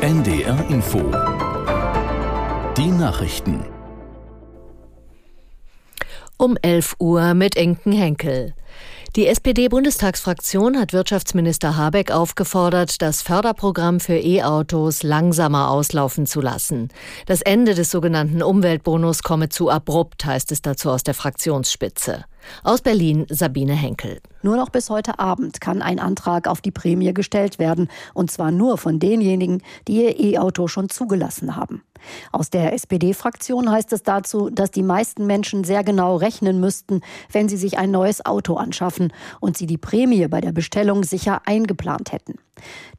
NDR Info. Die Nachrichten. Um 11 Uhr mit Enken Henkel. Die SPD-Bundestagsfraktion hat Wirtschaftsminister Habeck aufgefordert, das Förderprogramm für E-Autos langsamer auslaufen zu lassen. Das Ende des sogenannten Umweltbonus komme zu abrupt, heißt es dazu aus der Fraktionsspitze. Aus Berlin Sabine Henkel. Nur noch bis heute Abend kann ein Antrag auf die Prämie gestellt werden, und zwar nur von denjenigen, die ihr E-Auto schon zugelassen haben. Aus der SPD-Fraktion heißt es dazu, dass die meisten Menschen sehr genau rechnen müssten, wenn sie sich ein neues Auto anschaffen und sie die Prämie bei der Bestellung sicher eingeplant hätten.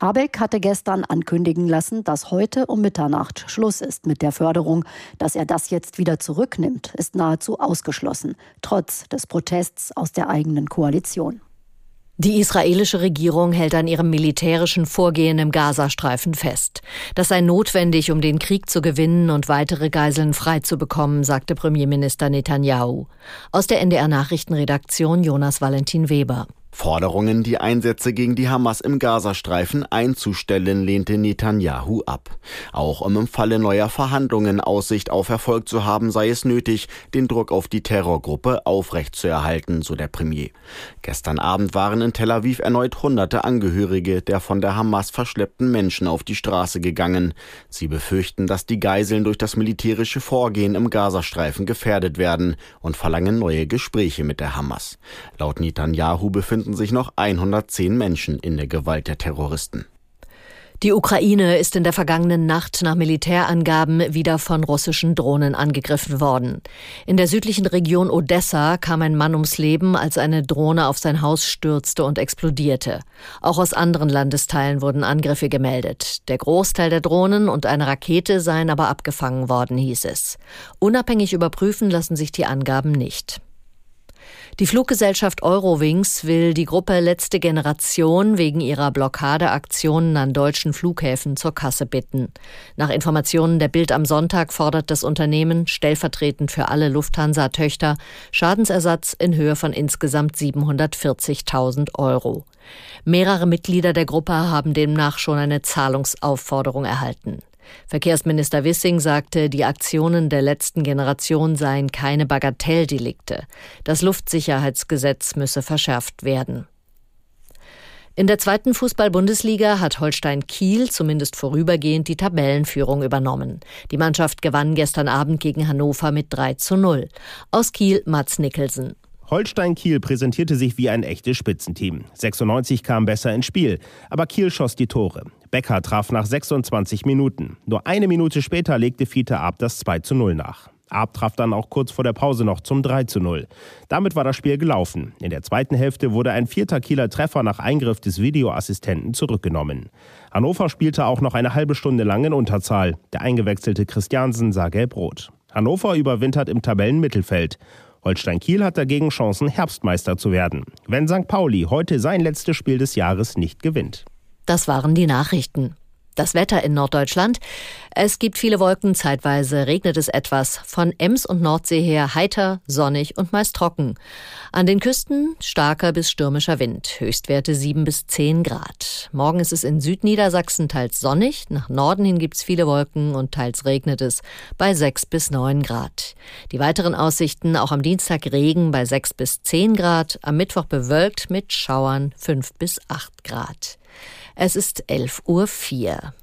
Habeck hatte gestern ankündigen lassen, dass heute um Mitternacht Schluss ist mit der Förderung. Dass er das jetzt wieder zurücknimmt, ist nahezu ausgeschlossen, trotz des Protests aus der eigenen Koalition. Die israelische Regierung hält an ihrem militärischen Vorgehen im Gazastreifen fest. Das sei notwendig, um den Krieg zu gewinnen und weitere Geiseln freizubekommen, sagte Premierminister Netanyahu. Aus der NDR Nachrichtenredaktion Jonas Valentin Weber. Forderungen, die Einsätze gegen die Hamas im Gazastreifen einzustellen, lehnte Netanyahu ab. Auch um im Falle neuer Verhandlungen Aussicht auf Erfolg zu haben, sei es nötig, den Druck auf die Terrorgruppe aufrechtzuerhalten, so der Premier. Gestern Abend waren in Tel Aviv erneut hunderte Angehörige der von der Hamas verschleppten Menschen auf die Straße gegangen. Sie befürchten, dass die Geiseln durch das militärische Vorgehen im Gazastreifen gefährdet werden und verlangen neue Gespräche mit der Hamas. Laut Netanyahu befinden befinden sich noch 110 Menschen in der Gewalt der Terroristen. Die Ukraine ist in der vergangenen Nacht nach Militärangaben wieder von russischen Drohnen angegriffen worden. In der südlichen Region Odessa kam ein Mann ums Leben, als eine Drohne auf sein Haus stürzte und explodierte. Auch aus anderen Landesteilen wurden Angriffe gemeldet. Der Großteil der Drohnen und eine Rakete seien aber abgefangen worden, hieß es. Unabhängig überprüfen lassen sich die Angaben nicht. Die Fluggesellschaft Eurowings will die Gruppe Letzte Generation wegen ihrer Blockadeaktionen an deutschen Flughäfen zur Kasse bitten. Nach Informationen der Bild am Sonntag fordert das Unternehmen stellvertretend für alle Lufthansa-Töchter Schadensersatz in Höhe von insgesamt 740.000 Euro. Mehrere Mitglieder der Gruppe haben demnach schon eine Zahlungsaufforderung erhalten. Verkehrsminister Wissing sagte, die Aktionen der letzten Generation seien keine Bagatelldelikte. Das Luftsicherheitsgesetz müsse verschärft werden. In der zweiten Fußball-Bundesliga hat Holstein Kiel zumindest vorübergehend die Tabellenführung übernommen. Die Mannschaft gewann gestern Abend gegen Hannover mit 3 zu 0. Aus Kiel Mats Nicholson. Holstein Kiel präsentierte sich wie ein echtes Spitzenteam. 96 kam besser ins Spiel, aber Kiel schoss die Tore. Becker traf nach 26 Minuten. Nur eine Minute später legte Fiete Ab das 2 zu 0 nach. Ab traf dann auch kurz vor der Pause noch zum 3 zu 0. Damit war das Spiel gelaufen. In der zweiten Hälfte wurde ein vierter Kieler Treffer nach Eingriff des Videoassistenten zurückgenommen. Hannover spielte auch noch eine halbe Stunde lang in Unterzahl. Der eingewechselte Christiansen sah gelb-rot. Hannover überwintert im Tabellenmittelfeld. Holstein Kiel hat dagegen Chancen, Herbstmeister zu werden, wenn St. Pauli heute sein letztes Spiel des Jahres nicht gewinnt. Das waren die Nachrichten. Das Wetter in Norddeutschland. Es gibt viele Wolken, zeitweise regnet es etwas. Von Ems und Nordsee her heiter, sonnig und meist trocken. An den Küsten starker bis stürmischer Wind, Höchstwerte 7 bis 10 Grad. Morgen ist es in Südniedersachsen teils sonnig, nach Norden hin gibt's viele Wolken und teils regnet es bei 6 bis 9 Grad. Die weiteren Aussichten auch am Dienstag Regen bei 6 bis 10 Grad, am Mittwoch bewölkt mit Schauern 5 bis 8 Grad. Es ist 11.04 Uhr.